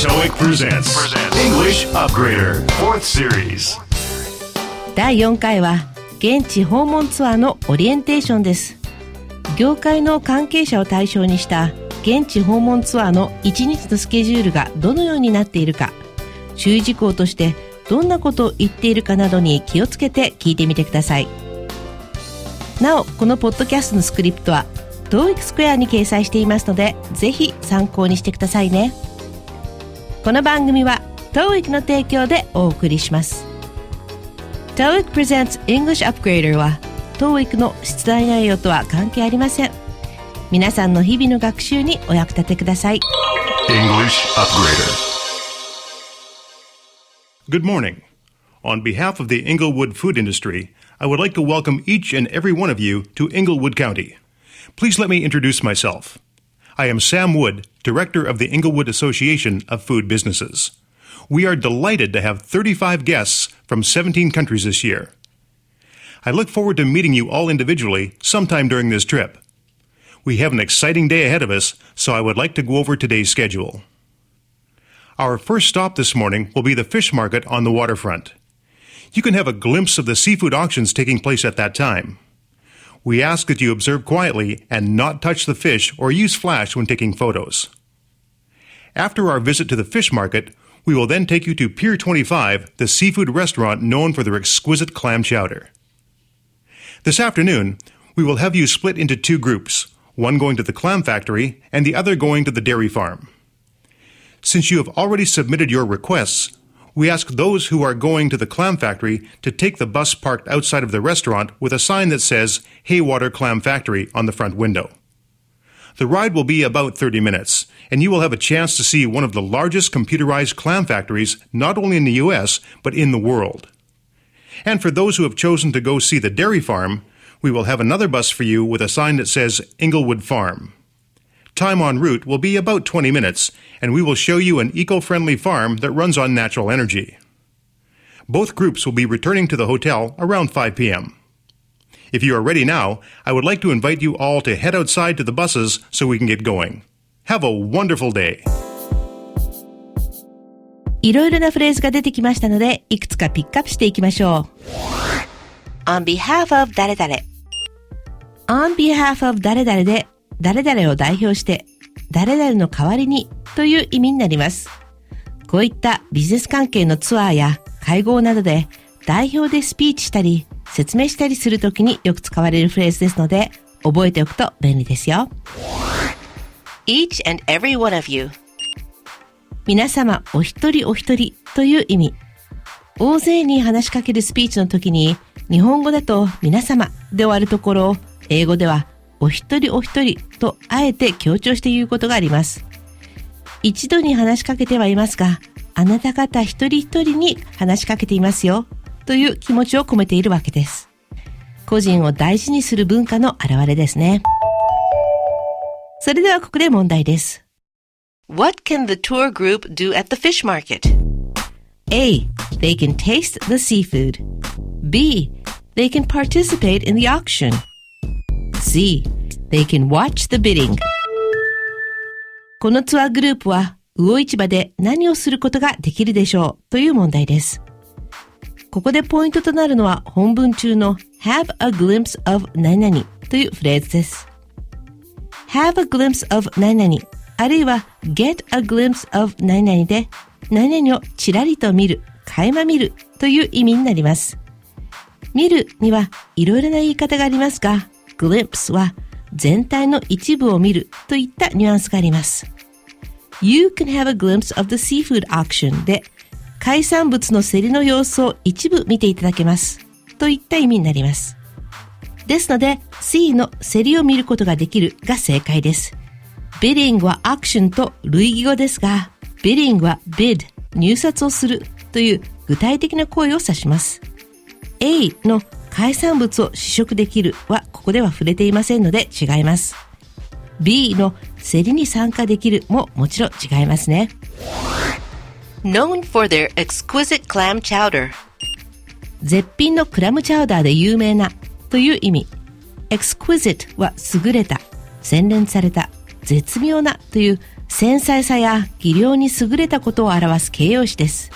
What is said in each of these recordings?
TOEIC presents English Upgrader 4th Series. 第4回は現地訪問ツアーのオリエンテーションです。業界の関係者を対象にした現地訪問ツアーの1日のスケジュールがどのようになっているか注意事項としてどんなことを言っているかなどに気をつけて聞いてみてください。なおこのポッドキャストのスクリプトは TOEIC スクエアに掲載していますのでぜひ参考にしてくださいね。この番組は TOEIC の提供でお送りします TOEIC presents English Upgrader は TOEIC の出題内容とは関係ありません皆さんの日々の学習にお役立てください English Upgrader Good morning. On behalf of the Inglewood food industry, I would like to welcome each and every one of you to Inglewood County. Please let me introduce myself. I am Sam Wood, Director of the Inglewood Association of Food Businesses. We are delighted to have 35 guests from 17 countries this year. I look forward to meeting you all individually sometime during this trip. We have an exciting day ahead of us, so I would like to go over today's schedule. Our first stop this morning will be the fish market on the waterfront. You can have a glimpse of the seafood auctions taking place at that time. We ask that you observe quietly and not touch the fish or use flash when taking photos. After our visit to the fish market, we will then take you to Pier 25, the seafood restaurant known for their exquisite clam chowder. This afternoon, we will have you split into two groups, one going to the clam factory and the other going to the dairy farm. Since you have already submitted your requests, we ask those who are going to the clam factory to take the bus parked outside of the restaurant with a sign that says Haywater Clam Factory on the front window. The ride will be about 30 minutes, and you will have a chance to see one of the largest computerized clam factories not only in the US, but in the world. And for those who have chosen to go see the dairy farm, we will have another bus for you with a sign that says Inglewood Farm. Time en route will be about 20 minutes, and we will show you an eco friendly farm that runs on natural energy. Both groups will be returning to the hotel around 5 p.m. If you are ready now, I would like to invite you all to head outside to the buses so we can get going. Have a wonderful day. いろいろなフレーズが出てきましたのでいくつかピックアップしていきましょう On behalf of 誰々 On behalf of 誰々で 誰々を代表して誰々の代わりにという意味になります。こういったビジネス関係のツアーや会合などで代表でスピーチしたり説明したりするときによく使われるフレーズですので覚えておくと便利ですよ。each and every one of you 皆様お一人お一人という意味。大勢に話しかけるスピーチの時に日本語だと皆様で終わるところを英語ではお一人お一人とあえて強調して言うことがあります。一度に話しかけてはいますが、あなた方一人一人に話しかけていますよという気持ちを込めているわけです。個人を大事にする文化の表れですね。それではここで問題です。What can the tour group do at the fish market? A. They can taste the seafood. B. They can participate in the auction. C. They can watch the bidding. このツアーグループは魚市場で何をすることができるでしょうという問題です。ここでポイントとなるのは本文中の have a glimpse of 何々というフレーズです。have a glimpse of 何々あるいは get a glimpse of 何々で何々をちらりと見る、垣間見るという意味になります。見るにはいろいろな言い方がありますが、glimpse は全体の一部を見るといったニュアンスがあります。You can have a glimpse of the seafood auction で海産物の競りの様子を一部見ていただけますといった意味になります。ですので C の競りを見ることができるが正解です。bidding はアクションと類義語ですが bidding は bid 入札をするという具体的な行為を指します。A の海産物を試食できるはここでは触れていませんので違います。B の競りに参加できるももちろん違いますね。known for their exquisite clam chowder 絶品のクラムチャウダーで有名なという意味。exquisite は優れた、洗練された絶妙なという繊細さや技量に優れたことを表す形容詞です。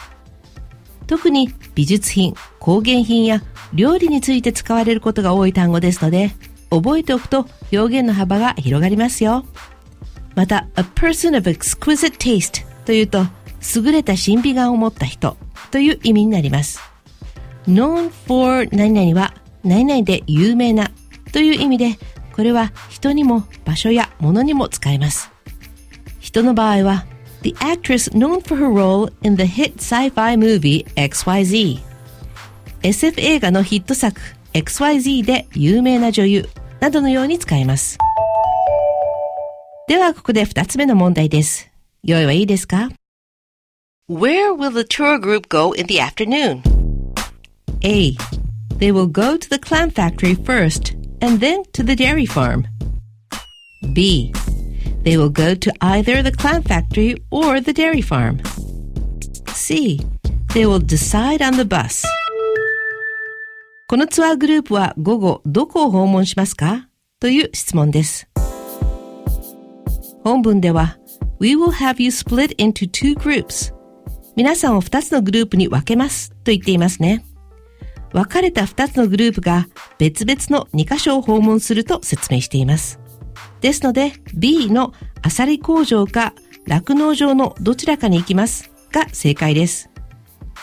特に美術品、工芸品や料理について使われることが多い単語ですので、覚えておくと表現の幅が広がりますよ。また、a person of exquisite taste というと、優れた審美眼を持った人という意味になります。known for 何々は何々で有名なという意味で、これは人にも場所や物にも使えます。人の場合は、the actress known for her role in the hit sci-fi movie XYZ SF 映画のヒット作 XYZ で有名な女優などのように使えます。では、ここで二つ目の問題です。用意はいいですか Where will the tour group go in the afternoon? A. They will go to the clam factory first and then to the dairy farm. B. They will go to either the clam factory or the dairy farm. C. They will decide on the bus. このツアーグループは午後どこを訪問しますかという質問です。本文では We will have you split into two groups 皆さんを2つのグループに分けますと言っていますね。分かれた2つのグループが別々の2箇所を訪問すると説明しています。ですので B のアサリ工場か酪農場のどちらかに行きますが正解です。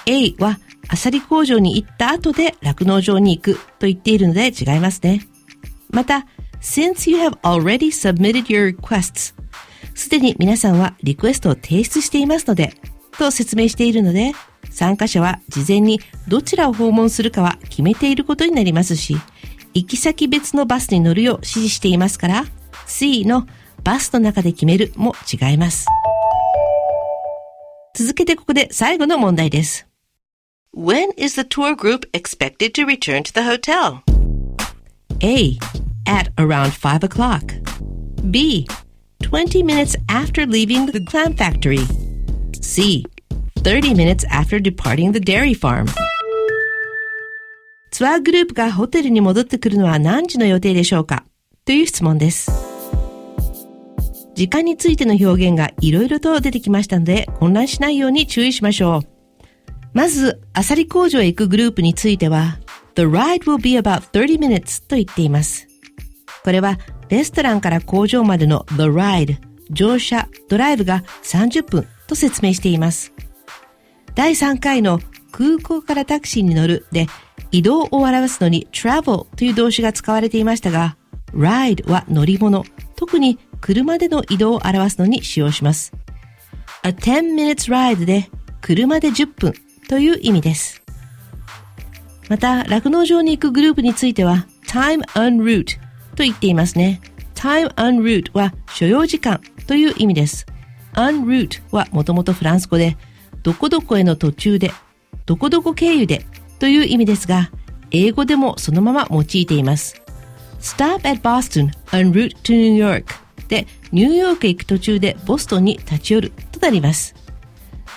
A はアサリ工場に行った後で酪農場に行くと言っているので違いますね。また、since you have already submitted your requests すでに皆さんはリクエストを提出していますので、と説明しているので、参加者は事前にどちらを訪問するかは決めていることになりますし、行き先別のバスに乗るよう指示していますから、C のバスの中で決めるも違います。続けてここで最後の問題です。When is the tour group expected to return to the hotel? A. At around 5 o'clock. B. 20 minutes after leaving the clam factory. C. 30 minutes after departing the dairy farm. ツアーグループがホテルに戻ってくるのは何時の予定でしょうかという質問です。時間についての表現がいろいろと出てきましたので混乱しないように注意しましょう。まず、アサリ工場へ行くグループについては、The ride will be about 30 minutes と言っています。これはレストランから工場までの The Ride、乗車、ドライブが30分と説明しています。第3回の空港からタクシーに乗るで移動を表すのに travel という動詞が使われていましたが、ride は乗り物、特に車での移動を表すのに使用します。a 10 minutes ride で車で10分という意味です。また、酪農場に行くグループについては time en route と言っていますね。time en route は所要時間という意味です。en route はもともとフランス語で、どこどこへの途中で、どこどこ経由でという意味ですが、英語でもそのまま用いています。stop at Boston en route to New York で、ニューヨークへ行く途中でボストンに立ち寄るとなります。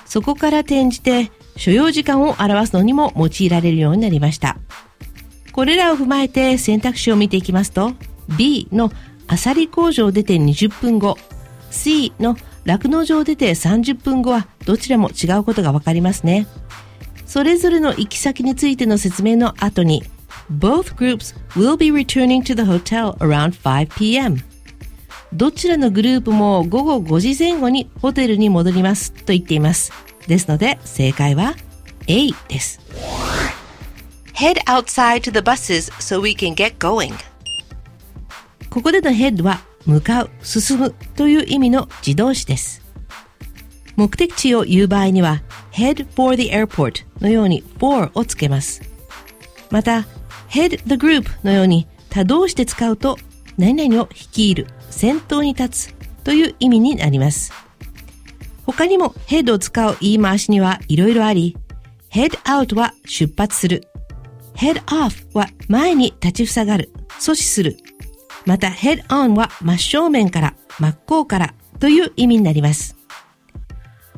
そこから転じて、所要時間を表すのにも用いられるようになりました。これらを踏まえて選択肢を見ていきますと、B のアサリ工場を出て20分後、C の酪農場を出て30分後はどちらも違うことがわかりますね。それぞれの行き先についての説明の後に、Both groups will be returning to the hotel around 5pm. どちらのグループも午後5時前後にホテルに戻りますと言っています。ですので正解は A です。Head outside to the buses so we can get going. ここでの head は向かう、進むという意味の自動詞です。目的地を言う場合には head for the airport のように for をつけます。また head the group のように他動詞で使うと何々を率いる、先頭に立つという意味になります。他にも head を使う言い回しにはいろいろあり head out は出発する head off は前に立ちふさがる、阻止するまた head on は真正面から、真っ向からという意味になります。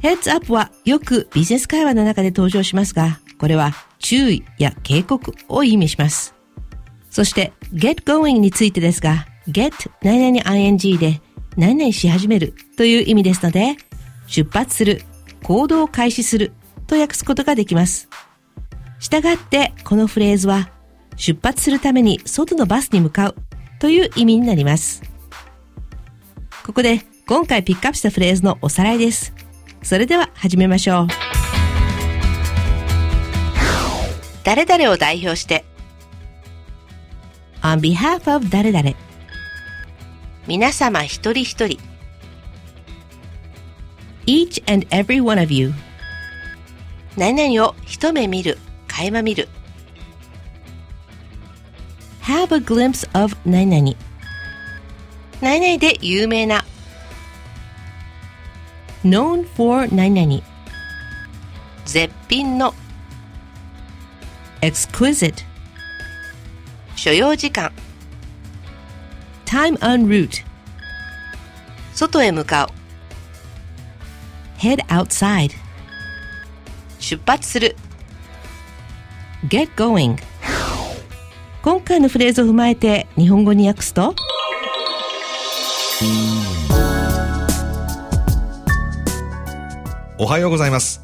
heads up はよくビジネス会話の中で登場しますが、これは注意や警告を意味します。そして get going についてですが、get 何々 ing で何々し始めるという意味ですので、出発する、行動を開始すると訳すことができます。したがって、このフレーズは、出発するために外のバスに向かうという意味になります。ここで今回ピックアップしたフレーズのおさらいです。それでは始めましょう。誰々を代表して on behalf of 誰々皆様一人一人 each and every one of you 何々を一目見る、垣間見る have a glimpse of 何々何々で有名な known for 何々絶品の exquisite 所要時間 time en route. 外へ向かう。Head outside. 出発する。Get going. 今回のフレーズを踏まえて日本語に訳すと。おはようございます。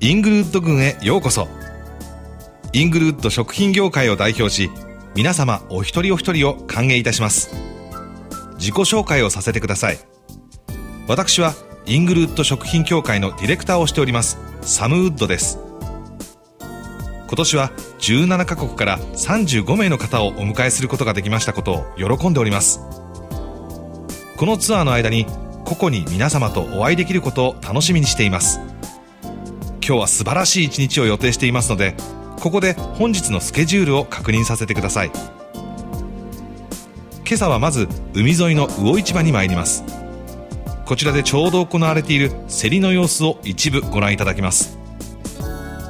イングルッド郡へようこそ。イングルッド食品業界を代表し皆様お一人お一人を歓迎いたします。自己紹介をさせてください。私はイングルウッド食品協会のディレクターをしておりますサムウッドです。今年は17カ国から35名の方をお迎えすることができましたことを喜んでおります。このツアーの間に個々に皆様とお会いできることを楽しみにしています。今日は素晴らしい一日を予定していますのでここで本日のスケジュールを確認させてください。今朝はまず海沿いの魚市場に参ります。こちらでちょうど行われている競りの様子を一部ご覧いただきます。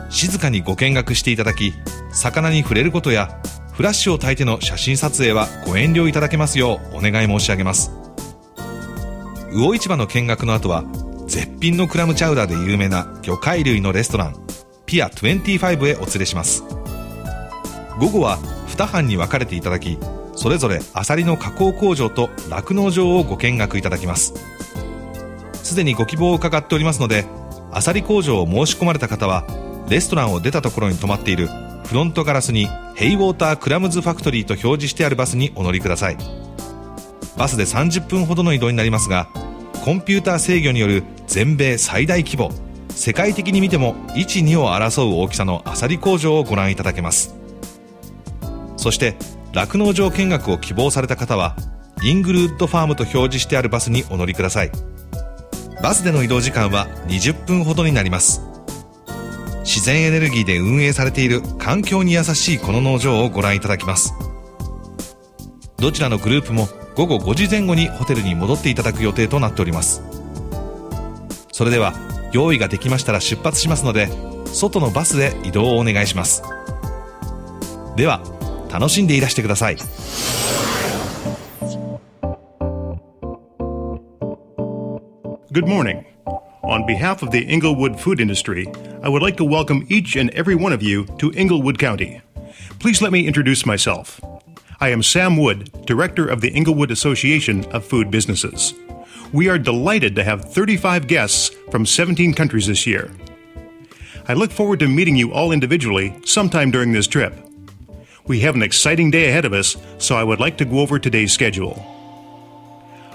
静かにご見学していただき魚に触れることやフラッシュを焚いての写真撮影はご遠慮いただけますようお願い申し上げます。魚市場の見学の後は絶品のクラムチャウダーで有名な魚介類のレストラン。ピア25へお連れします。午後は2班に分かれていただきそれぞれアサリの加工工場と酪農場をご見学いただきます。すでにご希望を伺っておりますのでアサリ工場を申し込まれた方はレストランを出たところに止まっているフロントガラスにヘイウォータークラムズファクトリーと表示してあるバスにお乗りください。バスで30分ほどの移動になりますがコンピューター制御による全米最大規模世界的に見ても12を争う大きさのアサリ工場をご覧いただけます。そして酪農場見学を希望された方はイングルードファームと表示してあるバスにお乗りください。バスでの移動時間は20分ほどになります。自然エネルギーで運営されている環境に優しいこの農場をご覧いただきます。どちらのグループも午後5時前後にホテルに戻っていただく予定となっております。それでは用意ができましたら出発しますので外のバスで移動をお願いしますでは楽しんでいらしてください Good morning. On behalf of the Inglewood food industry, I would like to welcome each and every one of you to Inglewood County. Please let me introduce myself. I am Sam Wood, Director of the Inglewood Association of Food Businesses. We are delighted to have 35 guests from 17 countries this year. I look forward to meeting you all individually sometime during this trip. We have an exciting day ahead of us, so I would like to go over today's schedule.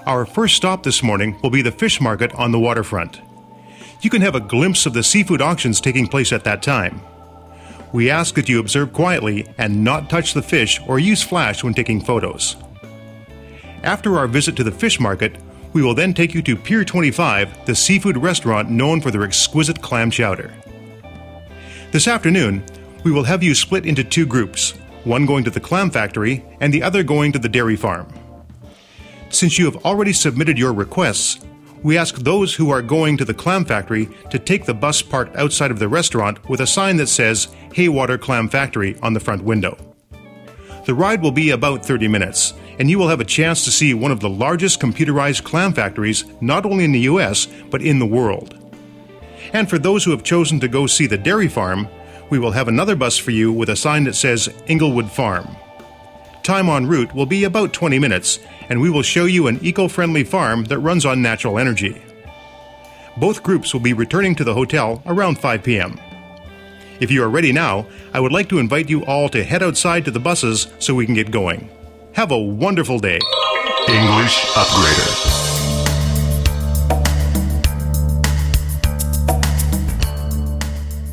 Our first stop this morning will be the fish market on the waterfront. You can have a glimpse of the seafood auctions taking place at that time. We ask that you observe quietly and not touch the fish or use flash when taking photos. After our visit to the fish market, we will then take you to Pier 25, the seafood restaurant known for their exquisite clam chowder. This afternoon, we will have you split into two groups, one going to the clam factory and the other going to the dairy farm. Since you have already submitted your requests, we ask those who are going to the clam factory to take the bus parked outside of the restaurant with a sign that says Haywater Clam Factory on the front window. The ride will be about 30 minutes, and you will have a chance to see one of the largest computerized clam factories not only in the US, but in the world. And for those who have chosen to go see the dairy farm, we will have another bus for you with a sign that says Inglewood Farm. Time en route will be about 20 minutes, and we will show you an eco friendly farm that runs on natural energy. Both groups will be returning to the hotel around 5 p.m. If you are ready now, I would like to invite you all to head outside to the buses so we can get going. Have a wonderful day. English Upgrader.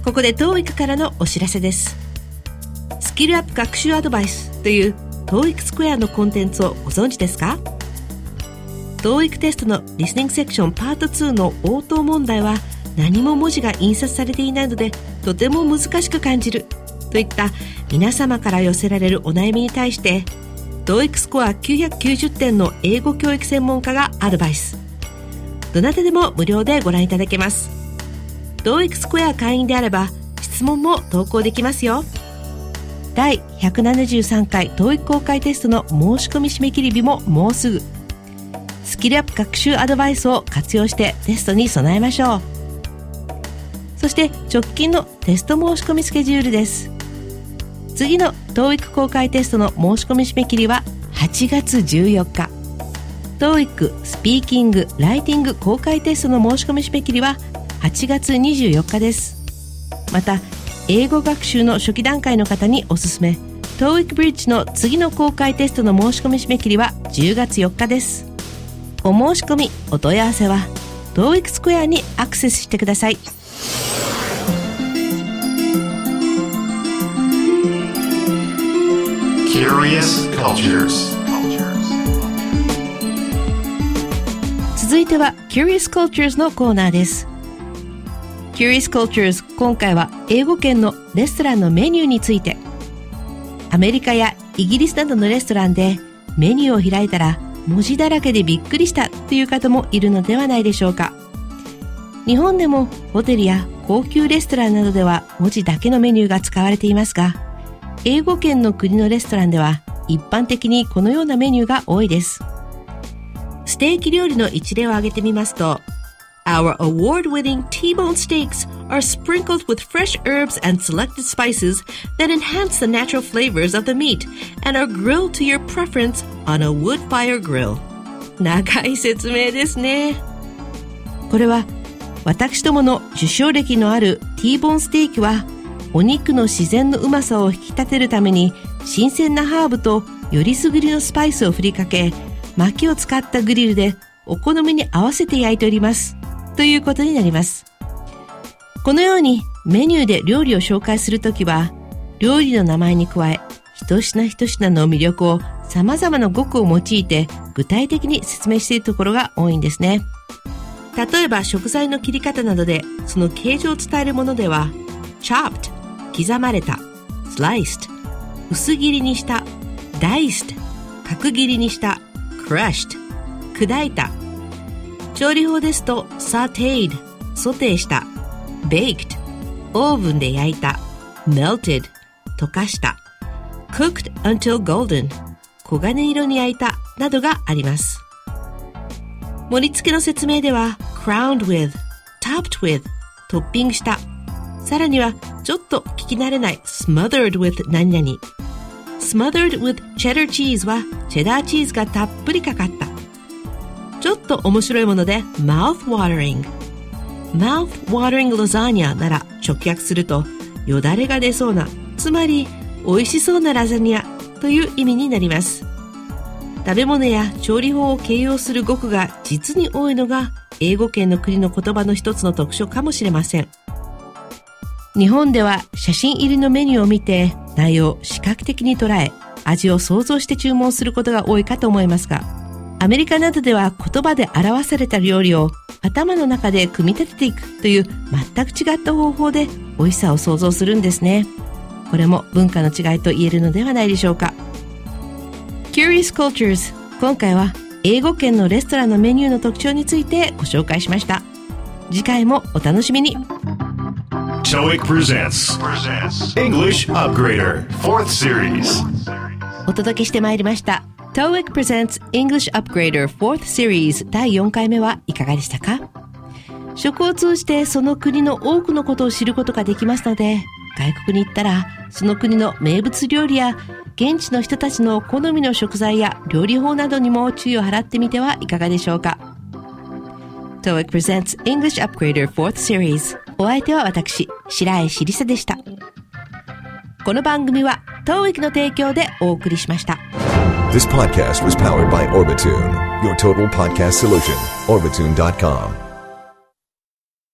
ここで TOEIC からのお知らせですスキルアップ学習アドバイスという TOEIC スクエアのコンテンツをご存知ですか TOEIC テストのリスニングセクションパート2の応答問題は何も文字が印刷されていないのでとても難しく感じる。といった皆様から寄せられるお悩みに対して TOEIC スコア990点の英語教育専門家がアドバイス。どなたでも無料でご覧いただけます。TOEIC スクエア会員であれば質問も投稿できますよ。第173回同育公開テストの申し込み締め切り日ももうすぐ。スキルアップ学習アドバイスを活用してテストに備えましょう。して直近のテスト申し込みスケジュールです。次の TOEIC 公開テストの申し込み締め切りは8月14日。TOEIC スピーキング・ライティング公開テストの申し込み締め切りは8月24日です。また英語学習の初期段階の方におすすめ。TOEIC Bridge の次の公開テストの申し込み締め切りは10月4日です。お申し込みお問い合わせは TOEIC スクエアにアクセスしてください。Curious Cultures. 続いては Curious Cultures のコーナーです。Curious Cultures 今回は英語圏のレストランのメニューについて。アメリカやイギリスなどのレストランでメニューを開いたら文字だらけでびっくりしたという方もいるのではないでしょうか。日本でもホテルや高級レストランなどでは文字だけのメニューが使われていますが英語圏の国のレストランでは一般的にこのようなメニューが多いですステーキ料理の一例を挙げてみますと Our award-winning T-bone steaks are sprinkled with fresh herbs and selected spices that enhance the natural flavors of the meat and are grilled to your preference on a wood fire grill. 長い説明ですね。これは私どもの受賞歴のある T ボーンステーキはお肉の自然のうまさを引き立てるために新鮮なハーブとよりすぐりのスパイスを振りかけ薪を使ったグリルでお好みに合わせて焼いております。ということになります。このようにメニューで料理を紹介するときは料理の名前に加え一品一品の魅力を様々な語句を用いて具体的に説明しているところが多いんですね。例えば食材の切り方などでその形状を伝えるものでは chopped 刻まれた sliced 薄切りにした diced 角切りにした crushed 砕いた調理法ですと sauteed ソテーした baked オーブンで焼いた melted 溶かした cooked until golden 黄金色に焼いたなどがあります盛り付けの説明では crowned with topped with トッピングしたさらにはちょっと聞き慣れない smothered with 何々。smothered with cheddar cheese はチェダーチーズがたっぷりかかった。ちょっと面白いもので mouth watering mouth watering lasagna なら直訳するとよだれが出そうなつまり美味しそうなラザニアという意味になります。食べ物や調理法を形容する語句が実に多いのが英語圏の国の言葉の一つの特徴かもしれません。日本では写真入りのメニューを見て内容を視覚的に捉え味を想像して注文することが多いかと思いますがアメリカなどでは言葉で表された料理を頭の中で組み立てていくという全く違った方法で美味しさを想像するんですね。これも文化の違いと言えるのではないでしょうか。Curious Cultures 今回は英語圏のレストランのメニューの特徴についてご紹介しました。次回もお楽しみに。TOEIC presents English Upgrader, 4th Series. お届けしてまいりました TOEIC Presents English Upgrader 4th Series 第4回目はいかがでしたか食を通じてその国の多くのことを知ることができますので外国に行ったら、その国の名物料理や、現地の人たちの好みの食材や料理法などにも注意を払ってみてはいかがでしょうか。TOEIC presents English Upgrader 4th Series お相手は私、白石りさでした。この番組は当駅の提供でお送りしました。This podcast was powered by Orbitune, your total podcast solution, orbitune.com.